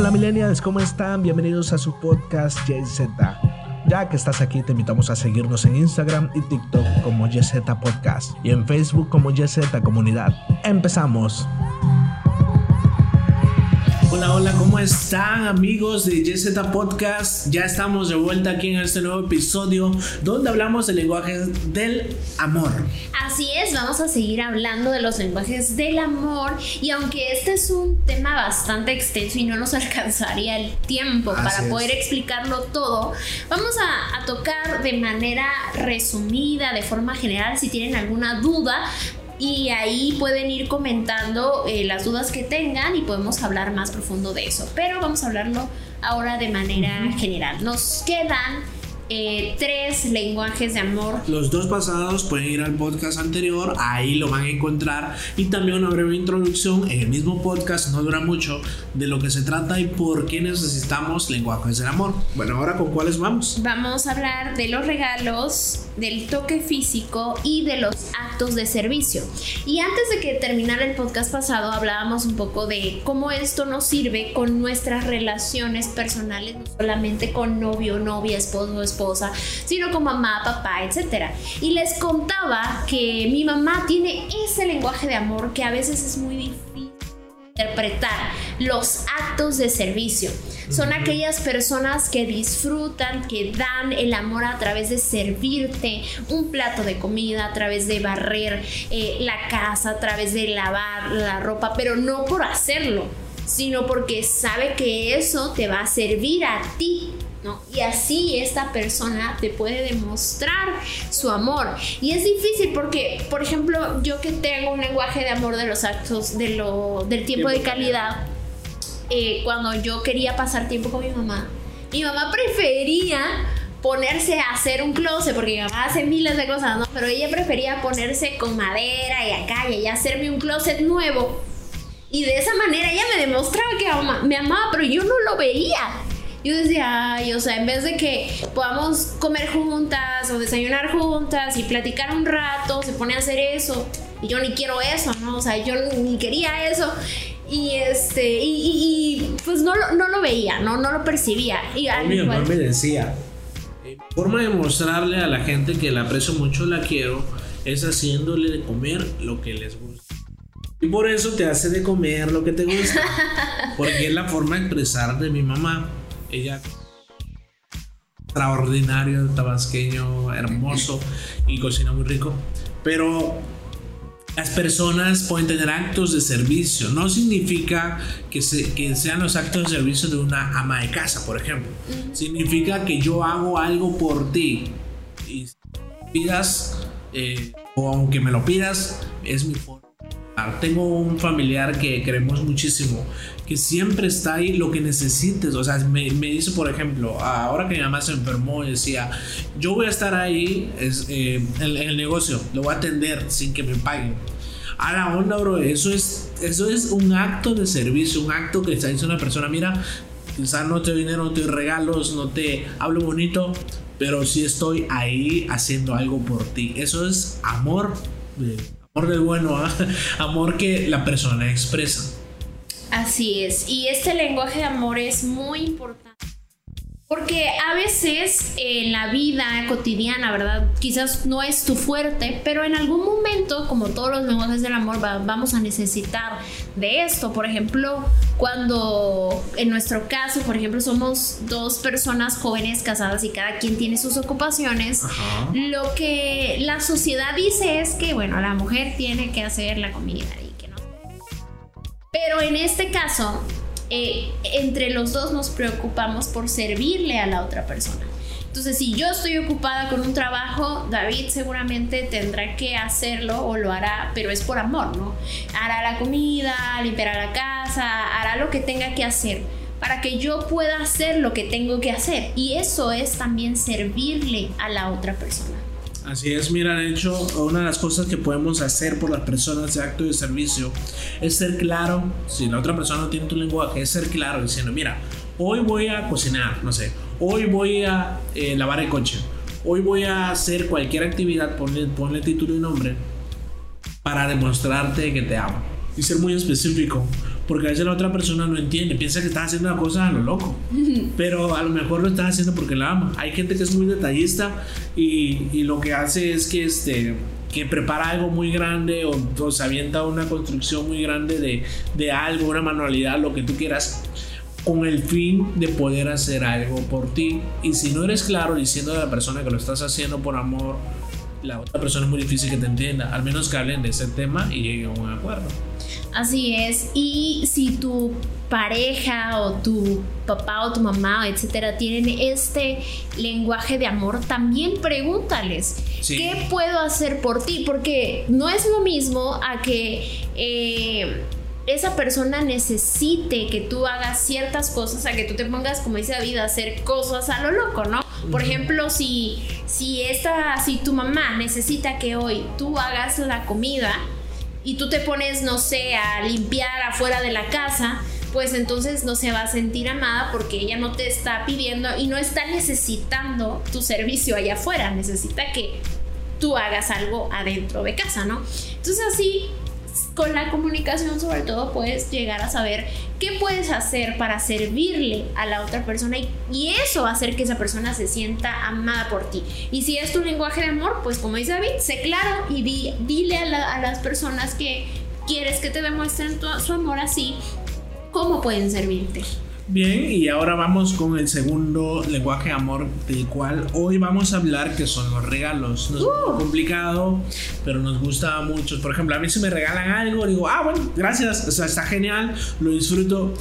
Hola millennials, ¿cómo están? Bienvenidos a su podcast JZ. Ya que estás aquí, te invitamos a seguirnos en Instagram y TikTok como JZ Podcast y en Facebook como JZ Comunidad. Empezamos. Hola, hola, ¿cómo están amigos de YZ Podcast? Ya estamos de vuelta aquí en este nuevo episodio donde hablamos del lenguaje del amor. Así es, vamos a seguir hablando de los lenguajes del amor y aunque este es un tema bastante extenso y no nos alcanzaría el tiempo para poder explicarlo todo, vamos a, a tocar de manera resumida, de forma general, si tienen alguna duda, y ahí pueden ir comentando eh, las dudas que tengan y podemos hablar más profundo de eso. Pero vamos a hablarlo ahora de manera general. Nos quedan eh, tres lenguajes de amor. Los dos pasados pueden ir al podcast anterior, ahí lo van a encontrar y también una breve introducción en el mismo podcast, no dura mucho, de lo que se trata y por qué necesitamos lenguajes del amor. Bueno, ahora con cuáles vamos? Vamos a hablar de los regalos, del toque físico y de los actos de servicio. Y antes de que terminara el podcast pasado hablábamos un poco de cómo esto nos sirve con nuestras relaciones personales, no solamente con novio, novia, esposo, esposa sino con mamá, papá, etc. Y les contaba que mi mamá tiene ese lenguaje de amor que a veces es muy difícil interpretar los actos de servicio. Son aquellas personas que disfrutan, que dan el amor a través de servirte un plato de comida, a través de barrer eh, la casa, a través de lavar la ropa, pero no por hacerlo, sino porque sabe que eso te va a servir a ti y así esta persona te puede demostrar su amor. Y es difícil porque, por ejemplo, yo que tengo un lenguaje de amor de los actos, de lo, del tiempo de calidad, eh, cuando yo quería pasar tiempo con mi mamá, mi mamá prefería ponerse a hacer un closet, porque mi mamá hace miles de cosas, ¿no? Pero ella prefería ponerse con madera y acá y hacerme un closet nuevo. Y de esa manera ella me demostraba que me amaba, pero yo no lo veía yo decía, ay, o sea, en vez de que podamos comer juntas o desayunar juntas y platicar un rato, se pone a hacer eso. Y yo ni quiero eso, ¿no? O sea, yo ni quería eso. Y este, y, pues no, no lo veía, ¿no? No lo percibía. Y mi mamá me decía, forma de mostrarle a la gente que la aprecio mucho, la quiero, es haciéndole de comer lo que les gusta. Y por eso te hace de comer lo que te gusta. Porque es la forma de expresar de mi mamá ella extraordinario, tabasqueño, hermoso y cocina muy rico. Pero las personas pueden tener actos de servicio. No significa que, que, sean los actos de servicio de una ama de casa, por ejemplo. Significa que yo hago algo por ti. Y pidas, eh, o aunque me lo pidas, es mi forma tengo un familiar que queremos muchísimo, que siempre está ahí lo que necesites. O sea, me, dice, por ejemplo, ahora que mi mamá se enfermó, decía, yo voy a estar ahí es, eh, en, el negocio, lo voy a atender sin que me paguen. A la onda, bro, eso es, eso es un acto de servicio, un acto que está diciendo una persona, mira, quizás no te doy dinero, no te doy regalos, no te hablo bonito, pero sí estoy ahí haciendo algo por ti. Eso es amor. Amor del bueno, ¿ah? amor que la persona expresa. Así es, y este lenguaje de amor es muy importante porque a veces en la vida cotidiana, ¿verdad? Quizás no es tu fuerte, pero en algún momento, como todos los lenguajes del amor, vamos a necesitar de esto. Por ejemplo, cuando en nuestro caso, por ejemplo, somos dos personas jóvenes casadas y cada quien tiene sus ocupaciones, lo que la sociedad dice es que, bueno, la mujer tiene que hacer la comida y que no. Pero en este caso, eh, entre los dos nos preocupamos por servirle a la otra persona. Entonces, si yo estoy ocupada con un trabajo, David seguramente tendrá que hacerlo o lo hará, pero es por amor, ¿no? Hará la comida, limpiará la casa, hará lo que tenga que hacer para que yo pueda hacer lo que tengo que hacer. Y eso es también servirle a la otra persona. Así es, mira, de hecho, una de las cosas que podemos hacer por las personas de acto de servicio es ser claro, si la otra persona no tiene tu lenguaje, es ser claro diciendo, mira, hoy voy a cocinar, no sé, hoy voy a eh, lavar el coche, hoy voy a hacer cualquier actividad, ponle, ponle título y nombre, para demostrarte que te amo. Y ser muy específico, porque a veces la otra persona no entiende, piensa que estás haciendo una cosa a lo loco, pero a lo mejor lo estás haciendo porque la ama. Hay gente que es muy detallista y, y lo que hace es que este que prepara algo muy grande o, se avienta una construcción muy grande de, de algo, una manualidad, lo que tú quieras con el fin de poder hacer algo por ti. Y si no eres claro diciendo a la persona que lo estás haciendo por amor, la otra persona es muy difícil que te entienda. Al menos que hablen de ese tema y lleguen a un acuerdo. Así es. Y si tu pareja o tu papá o tu mamá, etcétera, tienen este lenguaje de amor, también pregúntales, ¿qué puedo hacer por ti? Porque no es lo mismo a que... Eh, esa persona necesite que tú hagas ciertas cosas, a que tú te pongas, como dice David, a hacer cosas a lo loco, ¿no? Por ejemplo, si, si, esta, si tu mamá necesita que hoy tú hagas la comida y tú te pones, no sé, a limpiar afuera de la casa, pues entonces no se va a sentir amada porque ella no te está pidiendo y no está necesitando tu servicio allá afuera, necesita que tú hagas algo adentro de casa, ¿no? Entonces así con la comunicación sobre todo puedes llegar a saber qué puedes hacer para servirle a la otra persona y, eso va a hacer que esa persona se sienta amada por ti. Y si es tu lenguaje de amor, pues como dice David, sé claro y dile a, a, las personas que quieres que te demuestren su amor así, cómo pueden servirte. Bien, y ahora vamos con el segundo lenguaje de amor del cual hoy vamos a hablar, que son los regalos. No es uh. complicado, pero nos gusta mucho. Por ejemplo, a mí si me regalan algo, digo, ah, bueno, gracias, o sea, está genial, lo disfruto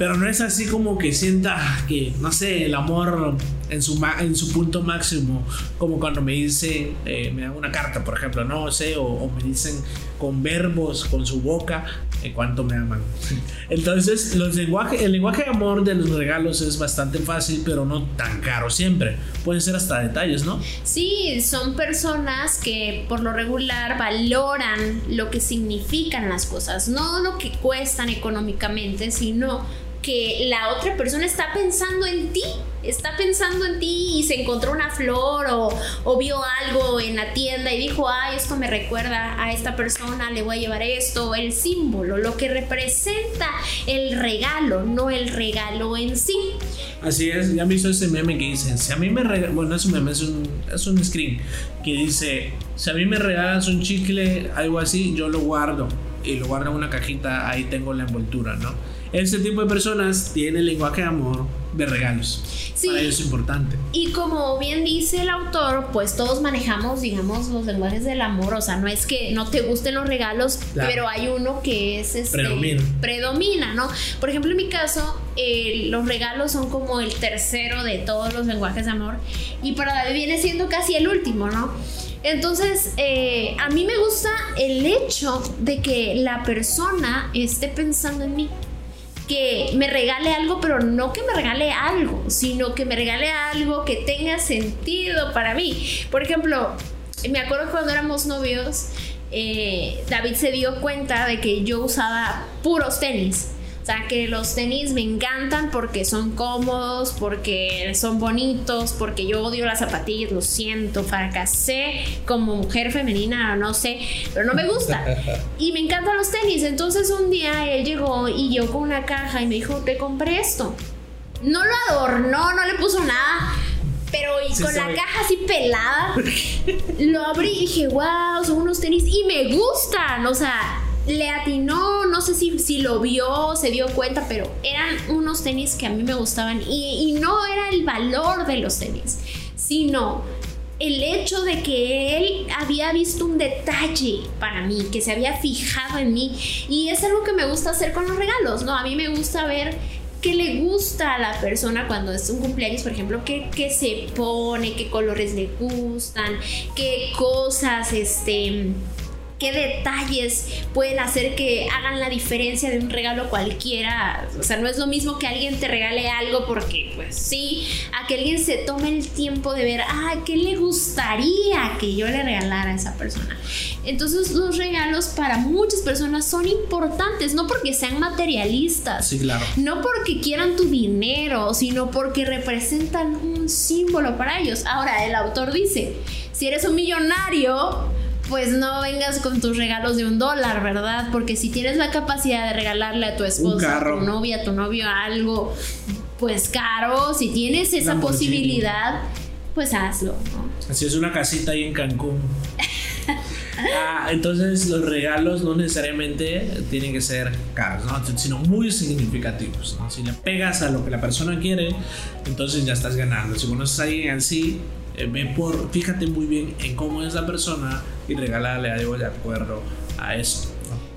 pero no es así como que sienta que, no sé, el amor en su, en su punto máximo, como cuando me dicen, eh, me dan una carta, por ejemplo, no sé, o, me dicen con verbos, con su boca, en cuanto me aman. Entonces, los el lenguaje de amor de los regalos es bastante fácil, pero no tan caro siempre. Pueden ser hasta detalles, ¿no? Sí, son personas que por lo regular valoran lo que significan las cosas, no lo que cuestan económicamente, sino que la otra persona está pensando en ti, está pensando en ti y se encontró una flor o, vio algo en la tienda y dijo, ay, esto me recuerda a esta persona, le voy a llevar esto, el símbolo, lo que representa el regalo, no el regalo en sí. Así es, ya me hizo ese meme que dice, si a mí me regalan, bueno, es un meme, es un, es un screen que dice, si a mí me regalas un chicle, algo así, yo lo guardo y lo guardo en una cajita, ahí tengo la envoltura, ¿no? Ese tipo de personas tiene lenguaje de amor de regalos. Sí. Para ellos es importante. Y como bien dice el autor, pues todos manejamos, digamos, los lenguajes del amor. O sea, no es que no te gusten los regalos, pero hay uno que es este, predomina. predomina, ¿no? Por ejemplo, en mi caso, eh, los regalos son como el tercero de todos los lenguajes de amor. Y para David viene siendo casi el último, ¿no? Entonces, eh, a mí me gusta el hecho de que la persona esté pensando en mí que me regale algo, pero no que me regale algo, sino que me regale algo que tenga sentido para mí. Por ejemplo, me acuerdo cuando éramos novios, eh, David se dio cuenta de que yo usaba puros tenis. O sea, que los tenis me encantan porque son cómodos, porque son bonitos, porque yo odio las zapatillas, lo siento, fracasé como mujer femenina, no sé, pero no me gusta. Y me encantan los tenis. Entonces un día él llegó y yo con una caja y me dijo, te compré esto. No lo adornó, no le puso nada. Pero y con la caja así pelada, lo abrí y dije, wow, son unos tenis y me gustan. O sea, le atinó, no sé si, si lo vio, se dio cuenta, pero eran unos tenis que a mí me gustaban y, no era el valor de los tenis, sino el hecho de que él había visto un detalle para mí, que se había fijado en mí. Y es algo que me gusta hacer con los regalos, ¿no? A mí me gusta ver qué le gusta a la persona cuando es un cumpleaños, por ejemplo, qué, qué se pone, qué colores le gustan, qué cosas, este qué detalles pueden hacer que hagan la diferencia de un regalo cualquiera. O sea, no es lo mismo que alguien te regale algo porque, pues sí, a que alguien se tome el tiempo de ver, ah, ¿qué le gustaría que yo le regalara a esa persona? Entonces los regalos para muchas personas son importantes, no porque sean materialistas, sí, claro. no porque quieran tu dinero, sino porque representan un símbolo para ellos. Ahora, el autor dice, si eres un millonario, pues no vengas con tus regalos de un dólar, ¿verdad? Porque si tienes la capacidad de regalarle a tu esposa, a tu novia, a tu novio algo, pues caro, si tienes esa posibilidad, pues hazlo, ¿no? Así es una casita ahí en Cancún. Ah, entonces los regalos no necesariamente tienen que ser caros, sino muy significativos. Si le pegas a lo que la persona quiere, entonces ya estás ganando. Si conoces a alguien así, eh, por, fíjate muy bien en cómo es la persona y regálale algo de acuerdo a eso.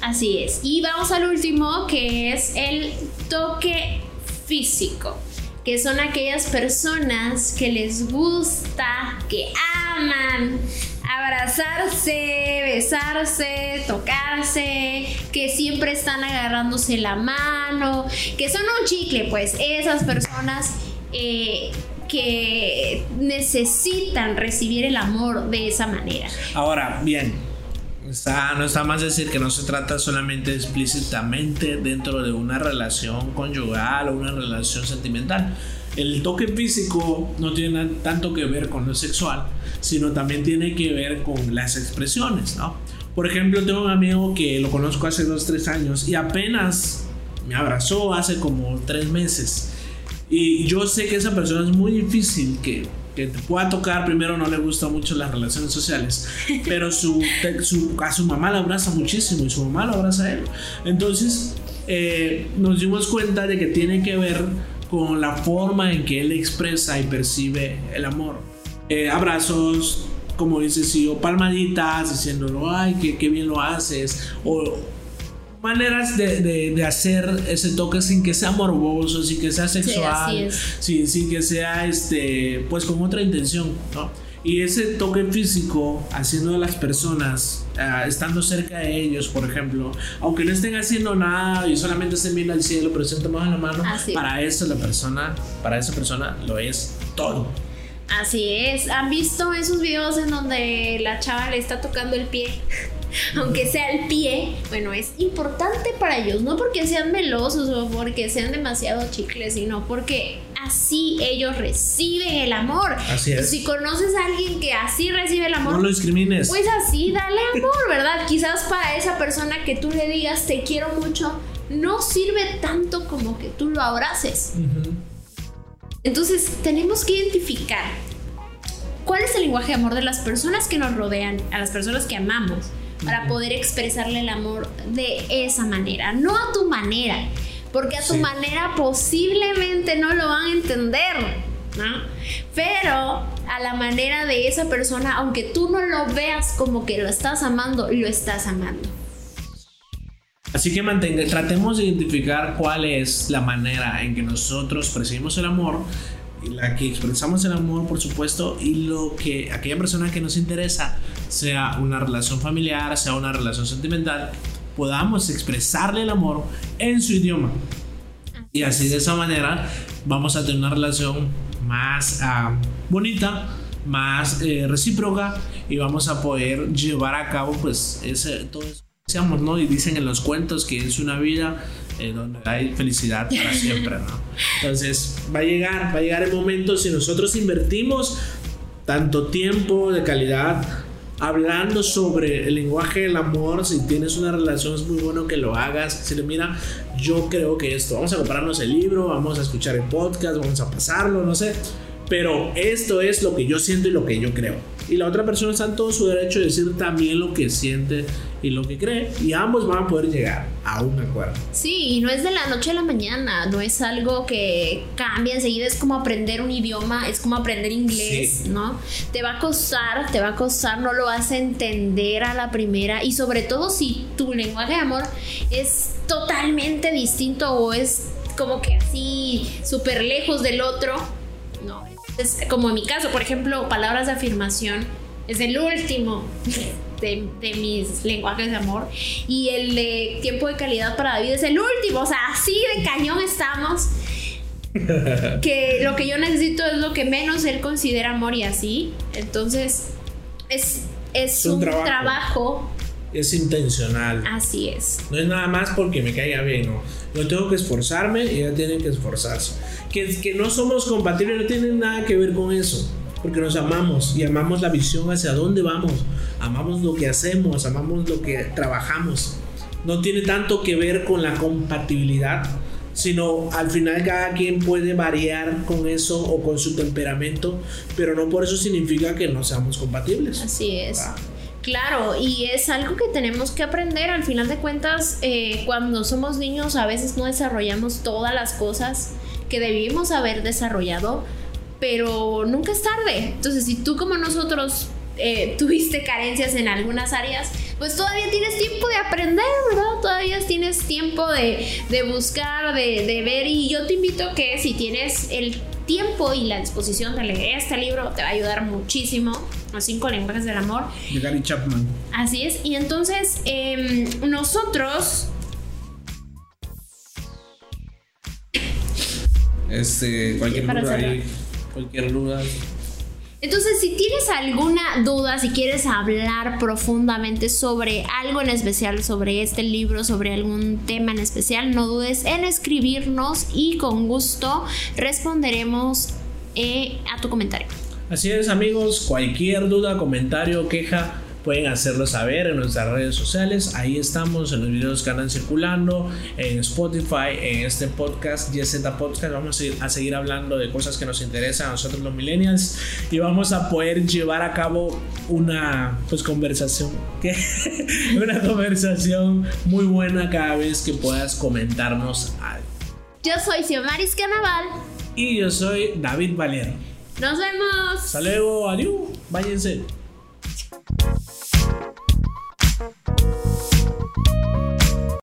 Así es. Y vamos al último, que es el toque físico que son aquellas personas que les gusta, que aman abrazarse, besarse, tocarse, que siempre están agarrándose la mano, que son un chicle, pues esas personas eh, que necesitan recibir el amor de esa manera. Ahora, bien, no está más decir que no se trata solamente explícitamente dentro de una relación conyugal o una relación sentimental. El toque físico no tiene tanto que ver con lo sexual, sino también tiene que ver con las expresiones, ¿no? Por ejemplo, tengo un amigo que lo conozco hace dos, tres años y apenas me abrazó hace como tres meses. Y yo sé que esa persona es muy difícil que que te pueda tocar, primero no le gusta mucho las relaciones sociales, pero su, a su mamá la abraza muchísimo y su mamá lo abraza a él. Entonces eh, nos dimos cuenta de que tiene que ver con la forma en que él expresa y percibe el amor. Eh, abrazos, como dices, sí, o palmaditas diciéndolo, ay, qué, qué bien lo haces, o maneras de, hacer ese toque sin que sea morboso, sin que sea sexual, sin, sin, que sea este, pues con otra intención, ¿no? Y ese toque físico, haciendo a las personas, ah, estando cerca de ellos, por ejemplo, aunque no estén haciendo nada y solamente estén viendo al cielo, pero se toman la mano, para eso la persona, para esa persona lo es todo. Así es. ¿Han visto esos videos en donde la chava le está tocando el pie? aunque sea el pie, bueno, es importante para ellos, no porque sean melosos o porque sean demasiado chicles, sino porque así ellos reciben el amor. Así es. Si conoces a alguien que así recibe el amor, no lo discrimines. Pues así, dale amor, ¿verdad? Quizás para esa persona que tú le digas te quiero mucho, no sirve tanto como que tú lo abraces. Entonces, tenemos que identificar cuál es el lenguaje de amor de las personas que nos rodean, a las personas que amamos para poder expresarle el amor de esa manera, no a tu manera, porque a tu manera posiblemente no lo van a entender, ¿no? Pero a la manera de esa persona, aunque tú no lo veas como que lo estás amando, lo estás amando. Así que mantenga, tratemos de identificar cuál es la manera en que nosotros percibimos el amor la que expresamos el amor, por supuesto, y lo que aquella persona que nos interesa, sea una relación familiar, sea una relación sentimental, podamos expresarle el amor en su idioma. Y así de esa manera vamos a tener una relación más ah, bonita, más eh, recíproca y vamos a poder llevar a cabo pues ese, todo eso. ¿no? Y dicen en los cuentos que es una vida eh, donde hay felicidad para siempre, ¿no? Entonces, va a llegar, va a llegar el momento si nosotros invertimos tanto tiempo de calidad hablando sobre el lenguaje del amor, si tienes una relación es muy bueno que lo hagas, si le mira, yo creo que esto, vamos a comprarnos el libro, vamos a escuchar el podcast, vamos a pasarlo, no sé, pero esto es lo que yo siento y lo que yo creo. Y la otra persona está en todo su derecho de decir también lo que siente y lo que cree. Y ambos van a poder llegar a un acuerdo. Sí, y no es de la noche a la mañana, no es algo que cambia enseguida, es como aprender un idioma, es como aprender inglés, ¿no? Te va a costar, te va a costar, no lo vas a entender a la primera. Y sobre todo si tu lenguaje de amor es totalmente distinto o es como que así súper lejos del otro es como en mi caso, por ejemplo, palabras de afirmación es el último de, mis lenguajes de amor. Y el de tiempo de calidad para David es el último. O sea, así de cañón estamos. que lo que yo necesito es lo que menos él considera amor y así. Entonces, es, es, un, trabajo. Es intencional. Así es. No es nada más porque me caiga bien, no. Yo tengo que esforzarme y ella tiene que esforzarse que, que no somos compatibles no tiene nada que ver con eso. porque nos amamos y amamos la visión hacia dónde vamos, amamos lo que hacemos, amamos lo que trabajamos. No tiene tanto que ver con la compatibilidad, sino al final cada quien puede variar con eso o con su temperamento, pero no por eso significa que no seamos compatibles. Así es. Claro, y es algo que tenemos que aprender. Al final de cuentas, eh, cuando somos niños a veces no desarrollamos todas las cosas que debimos haber desarrollado, pero nunca es tarde. Entonces, si tú como nosotros eh, tuviste carencias en algunas áreas, pues todavía tienes tiempo de aprender, ¿verdad? Todavía tienes tiempo de, buscar, de, de, ver. Y yo te invito que si tienes el tiempo y la disposición de leer este libro, te va a ayudar muchísimo los cinco lenguajes del amor. De Gary Chapman. Así es. Y entonces, em, nosotros. Este, cualquier duda cualquier duda. Entonces, si tienes alguna duda, si quieres hablar profundamente sobre algo en especial, sobre este libro, sobre algún tema en especial, no dudes en escribirnos y con gusto responderemos eh, a tu comentario. Así es amigos, cualquier duda, comentario, queja, pueden hacerlo saber en nuestras redes sociales. Ahí estamos en los videos que andan circulando, en Spotify, en este podcast, YZ Podcast. Vamos a seguir hablando de cosas que nos interesan a nosotros los millennials y vamos a poder llevar a cabo una pues conversación, una conversación muy buena cada vez que puedas comentarnos algo. Yo soy Xiomaris Canaval. Y yo soy David Valero. Nos vemos. Hasta luego, adiós, váyanse.